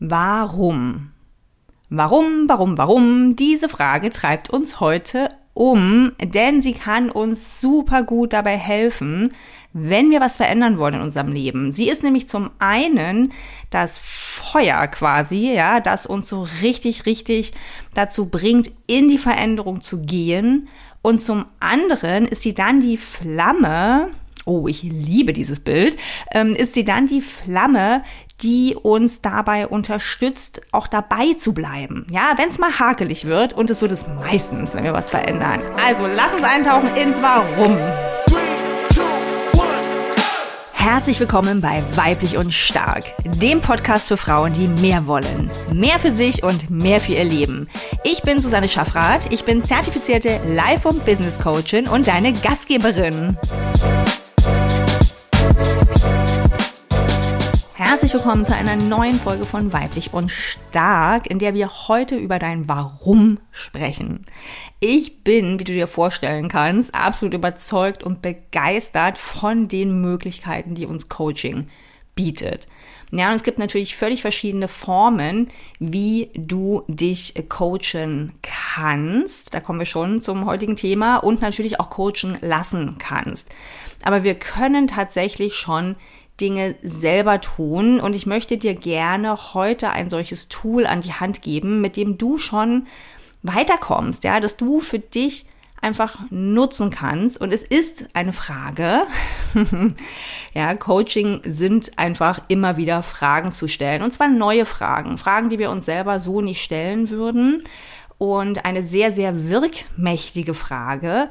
Warum? Warum, warum, warum? Diese Frage treibt uns heute um, denn sie kann uns super gut dabei helfen, wenn wir was verändern wollen in unserem Leben. Sie ist nämlich zum einen das Feuer quasi, ja, das uns so richtig, richtig dazu bringt, in die Veränderung zu gehen. Und zum anderen ist sie dann die Flamme, oh, ich liebe dieses Bild, ähm, ist sie dann die Flamme, die uns dabei unterstützt, auch dabei zu bleiben. Ja, wenn es mal hakelig wird und es wird es meistens, wenn wir was verändern. Also lass uns eintauchen ins Warum. Herzlich willkommen bei Weiblich und Stark, dem Podcast für Frauen, die mehr wollen. Mehr für sich und mehr für ihr Leben. Ich bin Susanne Schaffrath, ich bin zertifizierte Life- und Business Coachin und deine Gastgeberin. Herzlich willkommen zu einer neuen Folge von Weiblich und Stark, in der wir heute über dein Warum sprechen. Ich bin, wie du dir vorstellen kannst, absolut überzeugt und begeistert von den Möglichkeiten, die uns Coaching bietet. Ja, und es gibt natürlich völlig verschiedene Formen, wie du dich coachen kannst. Da kommen wir schon zum heutigen Thema und natürlich auch coachen lassen kannst. Aber wir können tatsächlich schon Dinge selber tun. Und ich möchte dir gerne heute ein solches Tool an die Hand geben, mit dem du schon weiterkommst, ja, dass du für dich einfach nutzen kannst. Und es ist eine Frage. ja, Coaching sind einfach immer wieder Fragen zu stellen. Und zwar neue Fragen. Fragen, die wir uns selber so nicht stellen würden. Und eine sehr, sehr wirkmächtige Frage,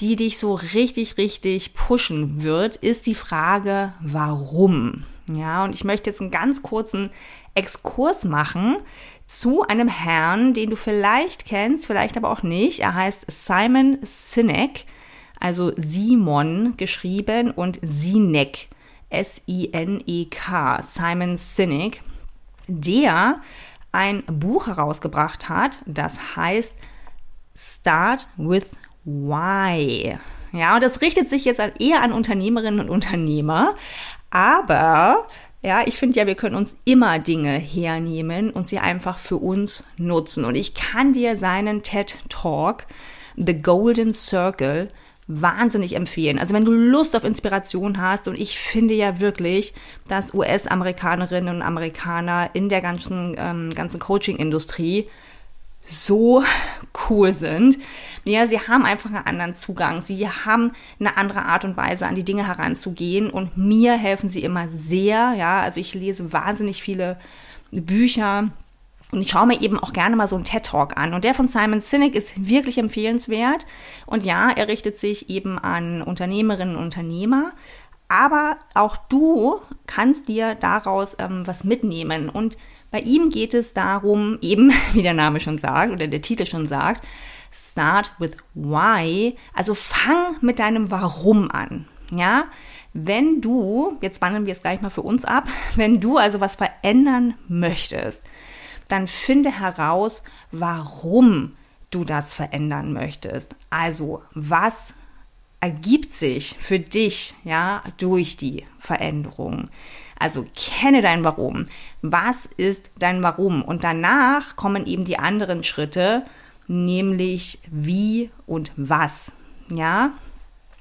die dich so richtig, richtig pushen wird, ist die Frage, warum? Ja, und ich möchte jetzt einen ganz kurzen Exkurs machen zu einem Herrn, den du vielleicht kennst, vielleicht aber auch nicht. Er heißt Simon Sinek, also Simon geschrieben und Sinek, S-I-N-E-K, Simon Sinek, der ein Buch herausgebracht hat, das heißt Start with Why. Ja, und das richtet sich jetzt eher an Unternehmerinnen und Unternehmer. Aber ja, ich finde ja, wir können uns immer Dinge hernehmen und sie einfach für uns nutzen. Und ich kann dir seinen TED Talk, The Golden Circle, wahnsinnig empfehlen. Also wenn du Lust auf Inspiration hast und ich finde ja wirklich, dass US-Amerikanerinnen und Amerikaner in der ganzen, ähm, ganzen Coaching-Industrie so cool sind. Ja, sie haben einfach einen anderen Zugang. Sie haben eine andere Art und Weise, an die Dinge heranzugehen. Und mir helfen sie immer sehr. Ja, also ich lese wahnsinnig viele Bücher. Und ich schaue mir eben auch gerne mal so einen TED-Talk an. Und der von Simon Sinek ist wirklich empfehlenswert. Und ja, er richtet sich eben an Unternehmerinnen und Unternehmer. Aber auch du kannst dir daraus ähm, was mitnehmen. Und bei ihm geht es darum, eben wie der Name schon sagt oder der Titel schon sagt, Start with Why. Also fang mit deinem Warum an. Ja, wenn du, jetzt wandeln wir es gleich mal für uns ab, wenn du also was verändern möchtest, dann finde heraus, warum du das verändern möchtest. Also, was ergibt sich für dich, ja, durch die Veränderung? Also kenne dein Warum. Was ist dein Warum? Und danach kommen eben die anderen Schritte, nämlich wie und was. Ja?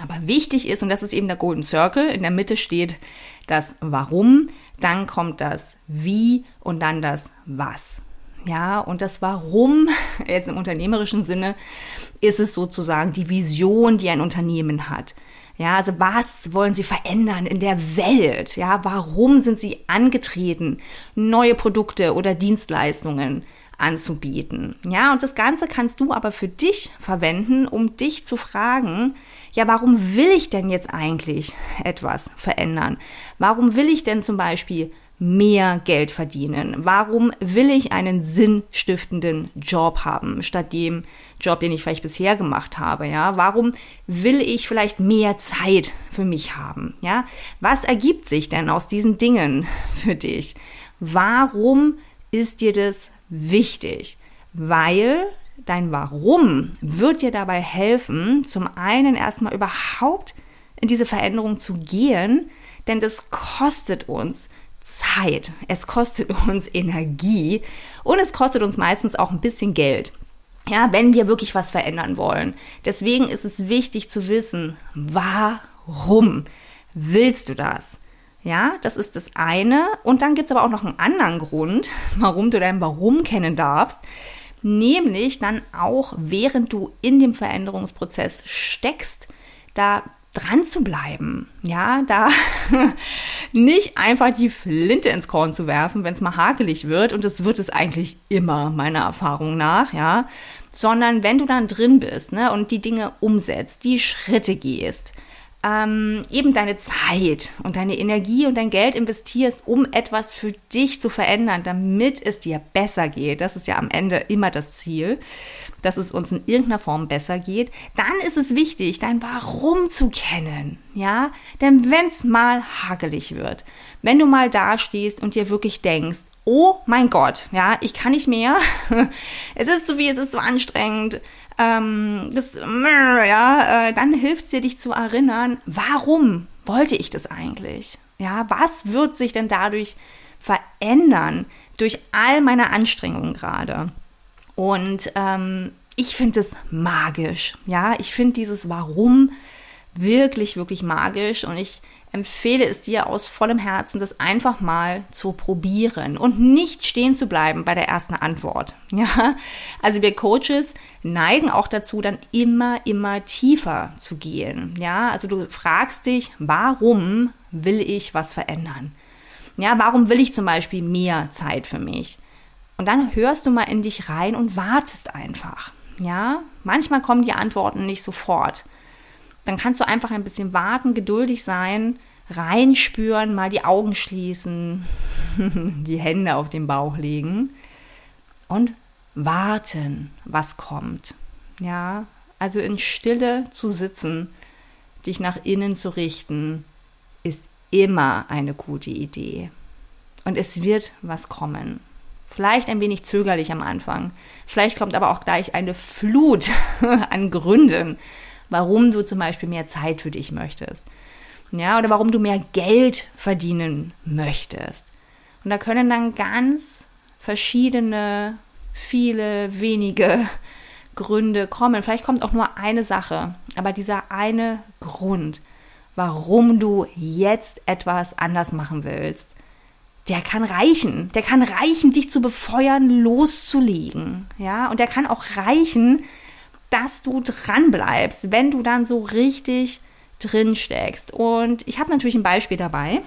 Aber wichtig ist, und das ist eben der Golden Circle, in der Mitte steht das Warum, dann kommt das Wie und dann das Was. Ja, und das Warum, jetzt im unternehmerischen Sinne, ist es sozusagen die Vision, die ein Unternehmen hat. Ja, also was wollen Sie verändern in der Welt? Ja, warum sind Sie angetreten, neue Produkte oder Dienstleistungen anzubieten? Ja, und das Ganze kannst du aber für dich verwenden, um dich zu fragen, ja, warum will ich denn jetzt eigentlich etwas verändern? Warum will ich denn zum Beispiel mehr Geld verdienen? Warum will ich einen sinnstiftenden Job haben, statt dem Job, den ich vielleicht bisher gemacht habe? Ja, warum will ich vielleicht mehr Zeit für mich haben? Ja, was ergibt sich denn aus diesen Dingen für dich? Warum ist dir das wichtig? Weil dein Warum wird dir dabei helfen, zum einen erstmal überhaupt in diese Veränderung zu gehen, denn das kostet uns Zeit, es kostet uns Energie und es kostet uns meistens auch ein bisschen Geld. Ja, wenn wir wirklich was verändern wollen. Deswegen ist es wichtig zu wissen, warum willst du das? Ja, das ist das eine. Und dann gibt's aber auch noch einen anderen Grund, warum du dein Warum kennen darfst. Nämlich dann auch, während du in dem Veränderungsprozess steckst, da dran zu bleiben. Ja, da nicht einfach die Flinte ins Korn zu werfen, wenn es mal hakelig wird. Und das wird es eigentlich immer, meiner Erfahrung nach, ja. Sondern wenn du dann drin bist, ne, und die Dinge umsetzt, die Schritte gehst, ähm, eben deine Zeit und deine Energie und dein Geld investierst, um etwas für dich zu verändern, damit es dir besser geht. Das ist ja am Ende immer das Ziel, dass es uns in irgendeiner Form besser geht. Dann ist es wichtig, dein Warum zu kennen. Ja, denn wenn es mal hakelig wird, wenn du mal dastehst und dir wirklich denkst, oh mein Gott, ja, ich kann nicht mehr. es ist so wie, es ist so anstrengend ähm, das, ja, äh, dann hilft es dir, dich zu erinnern, warum wollte ich das eigentlich? Ja, was wird sich denn dadurch verändern durch all meine Anstrengungen gerade? Und ähm, ich finde es magisch. Ja, ich finde dieses Warum wirklich, wirklich magisch und ich empfehle es dir aus vollem Herzen, das einfach mal zu probieren und nicht stehen zu bleiben bei der ersten Antwort. Ja, also wir Coaches neigen auch dazu, dann immer, immer tiefer zu gehen. Ja, also du fragst dich, warum will ich was verändern? Ja, warum will ich zum Beispiel mehr Zeit für mich? Und dann hörst du mal in dich rein und wartest einfach. Ja, manchmal kommen die Antworten nicht sofort dann kannst du einfach ein bisschen warten, geduldig sein, reinspüren, mal die Augen schließen, die Hände auf den Bauch legen und warten, was kommt. Ja, also in Stille zu sitzen, dich nach innen zu richten, ist immer eine gute Idee. Und es wird was kommen. Vielleicht ein wenig zögerlich am Anfang. Vielleicht kommt aber auch gleich eine Flut an Gründen, warum du zum Beispiel mehr Zeit für dich möchtest. Ja, oder warum du mehr Geld verdienen möchtest. Und da können dann ganz verschiedene, viele, wenige Gründe kommen. Vielleicht kommt auch nur eine Sache, aber dieser eine Grund, warum du jetzt etwas anders machen willst, der kann reichen. Der kann reichen, dich zu befeuern, loszulegen. Ja, und der kann auch reichen, dass du dran bleibst, wenn du dann so richtig drin steckst. Und ich habe natürlich ein Beispiel dabei,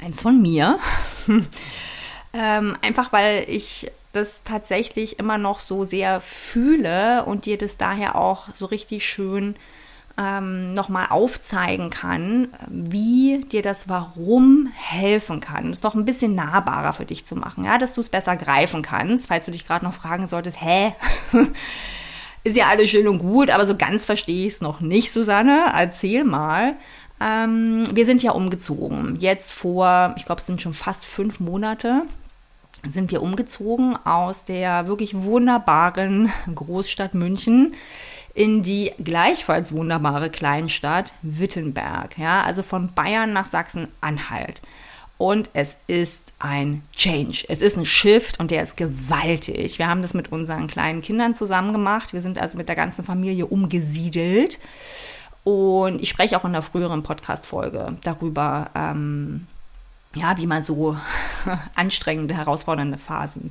eins von mir, ähm, einfach weil ich das tatsächlich immer noch so sehr fühle und dir das daher auch so richtig schön ähm, nochmal aufzeigen kann, wie dir das Warum helfen kann. Ist doch ein bisschen nahbarer für dich zu machen, ja, dass du es besser greifen kannst, falls du dich gerade noch fragen solltest, hä? Ist ja alles schön und gut, aber so ganz verstehe ich es noch nicht, Susanne. Erzähl mal. Ähm, wir sind ja umgezogen. Jetzt vor, ich glaube, es sind schon fast fünf Monate, sind wir umgezogen aus der wirklich wunderbaren Großstadt München in die gleichfalls wunderbare Kleinstadt Wittenberg. Ja, also von Bayern nach Sachsen-Anhalt und es ist ein Change. Es ist ein Shift und der ist gewaltig. Wir haben das mit unseren kleinen Kindern zusammen gemacht. Wir sind also mit der ganzen Familie umgesiedelt. Und ich spreche auch in der früheren Podcast-Folge darüber, ähm, ja, wie man so anstrengende, herausfordernde Phasen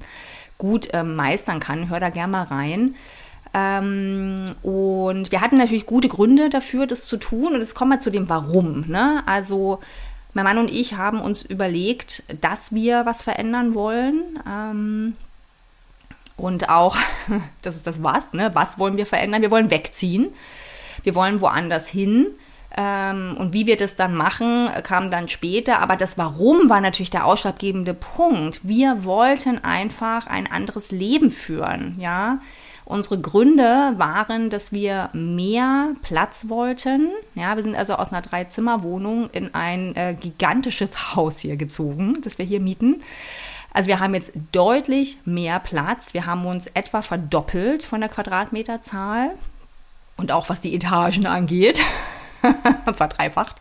gut ähm, meistern kann. Hör da gerne mal rein. Ähm, und wir hatten natürlich gute Gründe dafür, das zu tun. Und es kommt mal zu dem Warum. Ne? Also mein Mann und ich haben uns überlegt, dass wir was verändern wollen. Ähm, und auch, das ist das Was, ne? Was wollen wir verändern? Wir wollen wegziehen. Wir wollen woanders hin. Ähm, und wie wir das dann machen, kam dann später. Aber das Warum war natürlich der ausschlaggebende Punkt. Wir wollten einfach ein anderes Leben führen, ja. Unsere Gründe waren, dass wir mehr Platz wollten. Ja, wir sind also aus einer Drei-Zimmer-Wohnung in ein äh, gigantisches Haus hier gezogen, das wir hier mieten. Also wir haben jetzt deutlich mehr Platz. Wir haben uns etwa verdoppelt von der Quadratmeterzahl und auch was die Etagen angeht, verdreifacht.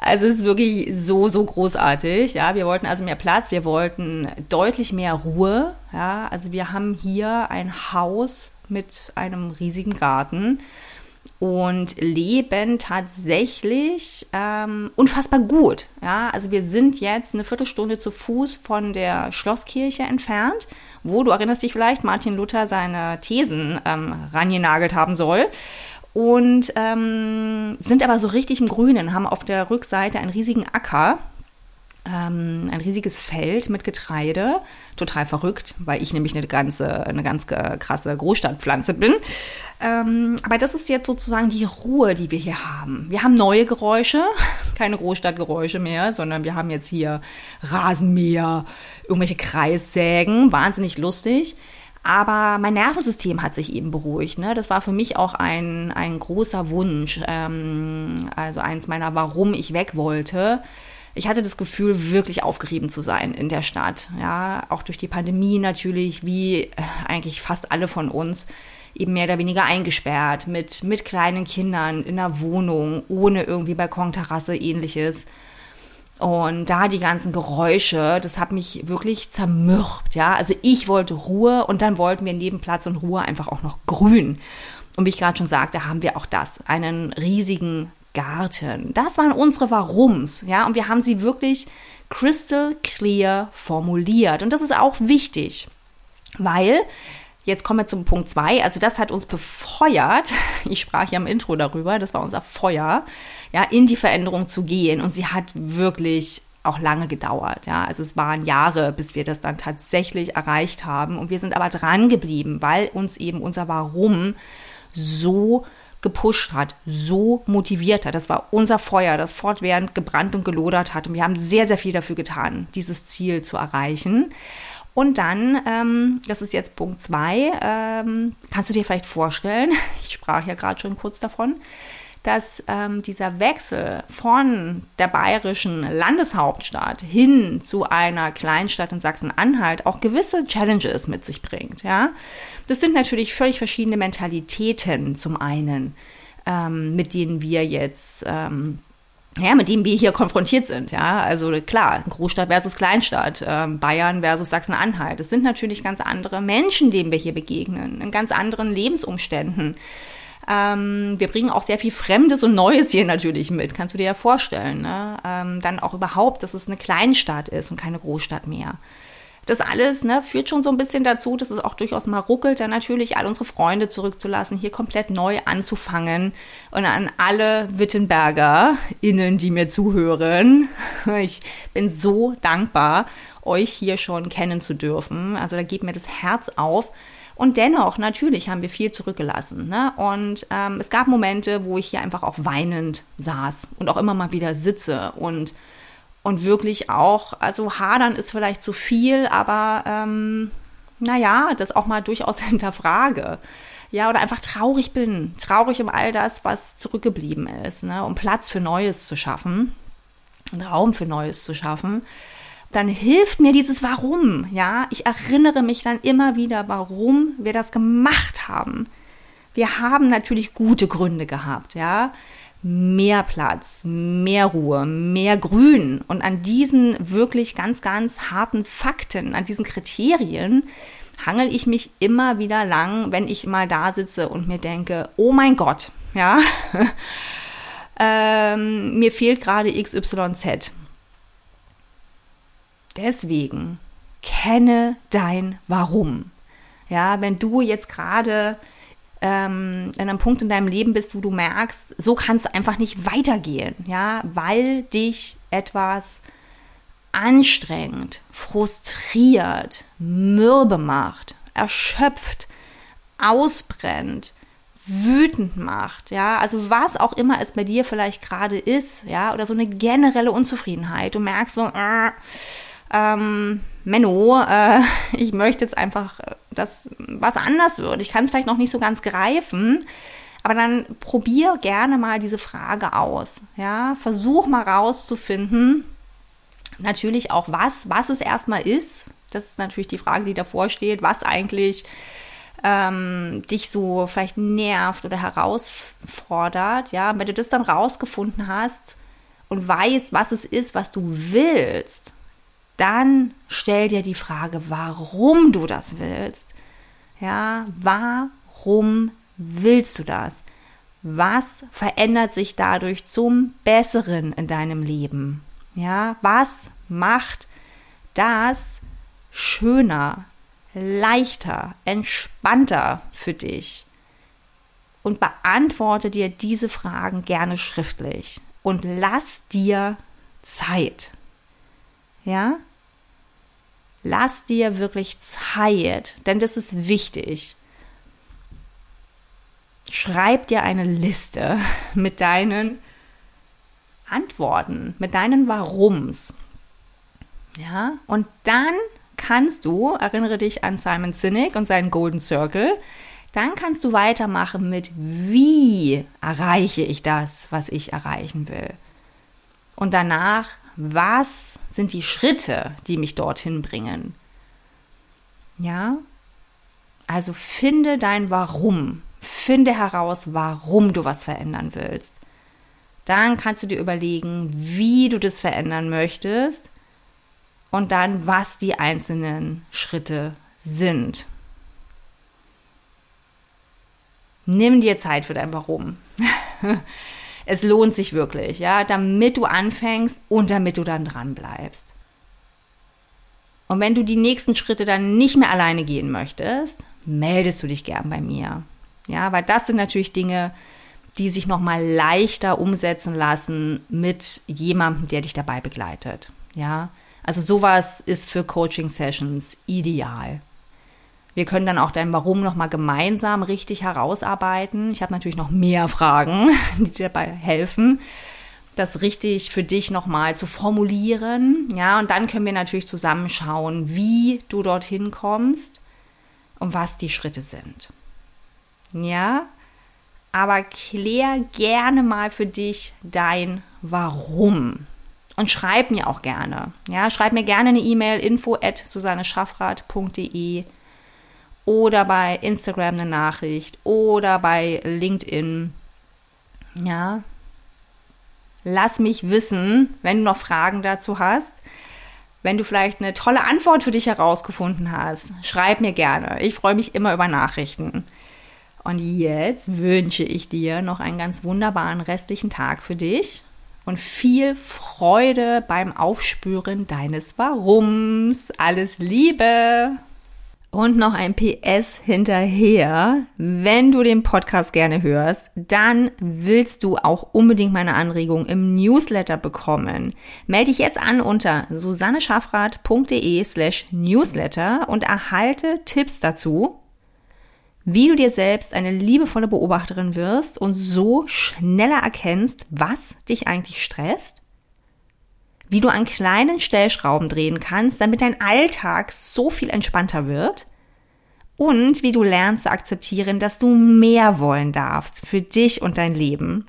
Also es ist wirklich so, so großartig. Ja, wir wollten also mehr Platz, wir wollten deutlich mehr Ruhe. Ja, also wir haben hier ein Haus mit einem riesigen Garten und leben tatsächlich ähm, unfassbar gut. Ja, also wir sind jetzt eine Viertelstunde zu Fuß von der Schlosskirche entfernt, wo du erinnerst dich vielleicht, Martin Luther seine Thesen ähm, rangenagelt haben soll und ähm, sind aber so richtig im Grünen, haben auf der Rückseite einen riesigen Acker, ähm, ein riesiges Feld mit Getreide, total verrückt, weil ich nämlich eine ganze, eine ganz krasse Großstadtpflanze bin. Ähm, aber das ist jetzt sozusagen die Ruhe, die wir hier haben. Wir haben neue Geräusche, keine Großstadtgeräusche mehr, sondern wir haben jetzt hier Rasenmäher, irgendwelche Kreissägen, wahnsinnig lustig. Aber mein Nervensystem hat sich eben beruhigt. Ne? Das war für mich auch ein, ein großer Wunsch. Ähm, also eins meiner, warum ich weg wollte. Ich hatte das Gefühl, wirklich aufgerieben zu sein in der Stadt. Ja, auch durch die Pandemie natürlich, wie äh, eigentlich fast alle von uns eben mehr oder weniger eingesperrt mit, mit kleinen Kindern in einer Wohnung, ohne irgendwie Balkonterrasse, ähnliches. Und da die ganzen Geräusche, das hat mich wirklich zermürbt, ja. Also ich wollte Ruhe und dann wollten wir neben Platz und Ruhe einfach auch noch grün. Und wie ich gerade schon sagte, haben wir auch das, einen riesigen Garten. Das waren unsere Warums, ja. Und wir haben sie wirklich crystal clear formuliert. Und das ist auch wichtig, weil Jetzt kommen wir zum Punkt zwei. Also das hat uns befeuert. Ich sprach ja im Intro darüber. Das war unser Feuer, ja, in die Veränderung zu gehen. Und sie hat wirklich auch lange gedauert. Ja, also es waren Jahre, bis wir das dann tatsächlich erreicht haben. Und wir sind aber dran geblieben, weil uns eben unser Warum so gepusht hat, so motiviert hat. Das war unser Feuer, das fortwährend gebrannt und gelodert hat. Und wir haben sehr, sehr viel dafür getan, dieses Ziel zu erreichen. Und dann, ähm, das ist jetzt Punkt zwei, ähm, kannst du dir vielleicht vorstellen, ich sprach ja gerade schon kurz davon, dass ähm, dieser Wechsel von der bayerischen Landeshauptstadt hin zu einer Kleinstadt in Sachsen-Anhalt auch gewisse Challenges mit sich bringt. Ja, das sind natürlich völlig verschiedene Mentalitäten zum einen, ähm, mit denen wir jetzt ähm, ja, mit dem wir hier konfrontiert sind, ja. Also klar, Großstadt versus Kleinstadt, äh, Bayern versus Sachsen-Anhalt. Es sind natürlich ganz andere Menschen, denen wir hier begegnen, in ganz anderen Lebensumständen. Ähm, wir bringen auch sehr viel Fremdes und Neues hier natürlich mit, kannst du dir ja vorstellen. Ne? Ähm, dann auch überhaupt, dass es eine Kleinstadt ist und keine Großstadt mehr. Das alles ne, führt schon so ein bisschen dazu, dass es auch durchaus mal ruckelt, dann natürlich all unsere Freunde zurückzulassen, hier komplett neu anzufangen. Und an alle Wittenberger innen, die mir zuhören, ich bin so dankbar, euch hier schon kennen zu dürfen. Also da geht mir das Herz auf. Und dennoch, natürlich haben wir viel zurückgelassen. Ne? Und ähm, es gab Momente, wo ich hier einfach auch weinend saß und auch immer mal wieder sitze und und wirklich auch, also hadern ist vielleicht zu viel, aber ähm, naja, das auch mal durchaus hinterfrage. Ja, oder einfach traurig bin, traurig um all das, was zurückgeblieben ist, ne, um Platz für Neues zu schaffen, Raum für Neues zu schaffen, dann hilft mir dieses Warum, ja. Ich erinnere mich dann immer wieder, warum wir das gemacht haben. Wir haben natürlich gute Gründe gehabt, ja mehr Platz, mehr Ruhe, mehr Grün. Und an diesen wirklich ganz, ganz harten Fakten, an diesen Kriterien, hangel ich mich immer wieder lang, wenn ich mal da sitze und mir denke, oh mein Gott, ja, ähm, mir fehlt gerade XYZ. Deswegen kenne dein Warum. Ja, wenn du jetzt gerade ähm, an einem Punkt in deinem Leben bist, wo du merkst, so kann es einfach nicht weitergehen, ja, weil dich etwas anstrengend, frustriert, mürbe macht, erschöpft, ausbrennt, wütend macht, ja, also was auch immer es bei dir vielleicht gerade ist, ja, oder so eine generelle Unzufriedenheit. Du merkst so, äh, ähm, Menno, äh, ich möchte jetzt einfach, äh, dass was anders wird. Ich kann es vielleicht noch nicht so ganz greifen, aber dann probier gerne mal diese Frage aus. Ja, versuch mal rauszufinden, natürlich auch was, was es erstmal ist. Das ist natürlich die Frage, die davor steht, was eigentlich ähm, dich so vielleicht nervt oder herausfordert. Ja, wenn du das dann rausgefunden hast, und weißt, was es ist, was du willst, dann stell dir die Frage, warum du das willst. Ja, warum willst du das? Was verändert sich dadurch zum Besseren in deinem Leben? Ja, was macht das schöner, leichter, entspannter für dich? Und beantworte dir diese Fragen gerne schriftlich und lass dir Zeit. Ja? Lass dir wirklich Zeit, denn das ist wichtig. Schreib dir eine Liste mit deinen Antworten, mit deinen Warums. Ja, und dann kannst du, erinnere dich an Simon Sinek und seinen Golden Circle, dann kannst du weitermachen mit, wie erreiche ich das, was ich erreichen will. Und danach was sind die Schritte, die mich dorthin bringen? Ja? Also finde dein Warum. Finde heraus, warum du was verändern willst. Dann kannst du dir überlegen, wie du das verändern möchtest und dann, was die einzelnen Schritte sind. Nimm dir Zeit für dein Warum. Es lohnt sich wirklich, ja, damit du anfängst und damit du dann dran bleibst. Und wenn du die nächsten Schritte dann nicht mehr alleine gehen möchtest, meldest du dich gern bei mir. Ja, weil das sind natürlich Dinge, die sich nochmal leichter umsetzen lassen mit jemandem, der dich dabei begleitet. Ja, also sowas ist für Coaching Sessions ideal. Wir können dann auch dein Warum nochmal gemeinsam richtig herausarbeiten. Ich habe natürlich noch mehr Fragen, die dir dabei helfen, das richtig für dich nochmal zu formulieren. Ja, und dann können wir natürlich zusammen schauen, wie du dorthin kommst und was die Schritte sind. Ja, aber klär gerne mal für dich dein Warum. Und schreib mir auch gerne. Ja, schreib mir gerne eine E-Mail info at susanneschaffrath.de oder bei Instagram eine Nachricht oder bei LinkedIn. Ja. Lass mich wissen, wenn du noch Fragen dazu hast. Wenn du vielleicht eine tolle Antwort für dich herausgefunden hast, schreib mir gerne. Ich freue mich immer über Nachrichten. Und jetzt wünsche ich dir noch einen ganz wunderbaren restlichen Tag für dich und viel Freude beim Aufspüren deines Warums. Alles Liebe! Und noch ein PS hinterher. Wenn du den Podcast gerne hörst, dann willst du auch unbedingt meine Anregung im Newsletter bekommen. Melde dich jetzt an unter susanneschaffrath.de slash newsletter und erhalte Tipps dazu, wie du dir selbst eine liebevolle Beobachterin wirst und so schneller erkennst, was dich eigentlich stresst wie du an kleinen Stellschrauben drehen kannst, damit dein Alltag so viel entspannter wird und wie du lernst zu akzeptieren, dass du mehr wollen darfst für dich und dein Leben.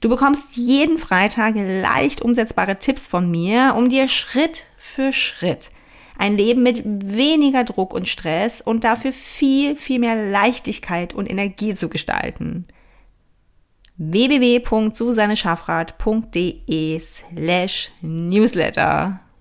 Du bekommst jeden Freitag leicht umsetzbare Tipps von mir, um dir Schritt für Schritt ein Leben mit weniger Druck und Stress und dafür viel, viel mehr Leichtigkeit und Energie zu gestalten www.susanneschaffrath.de slash newsletter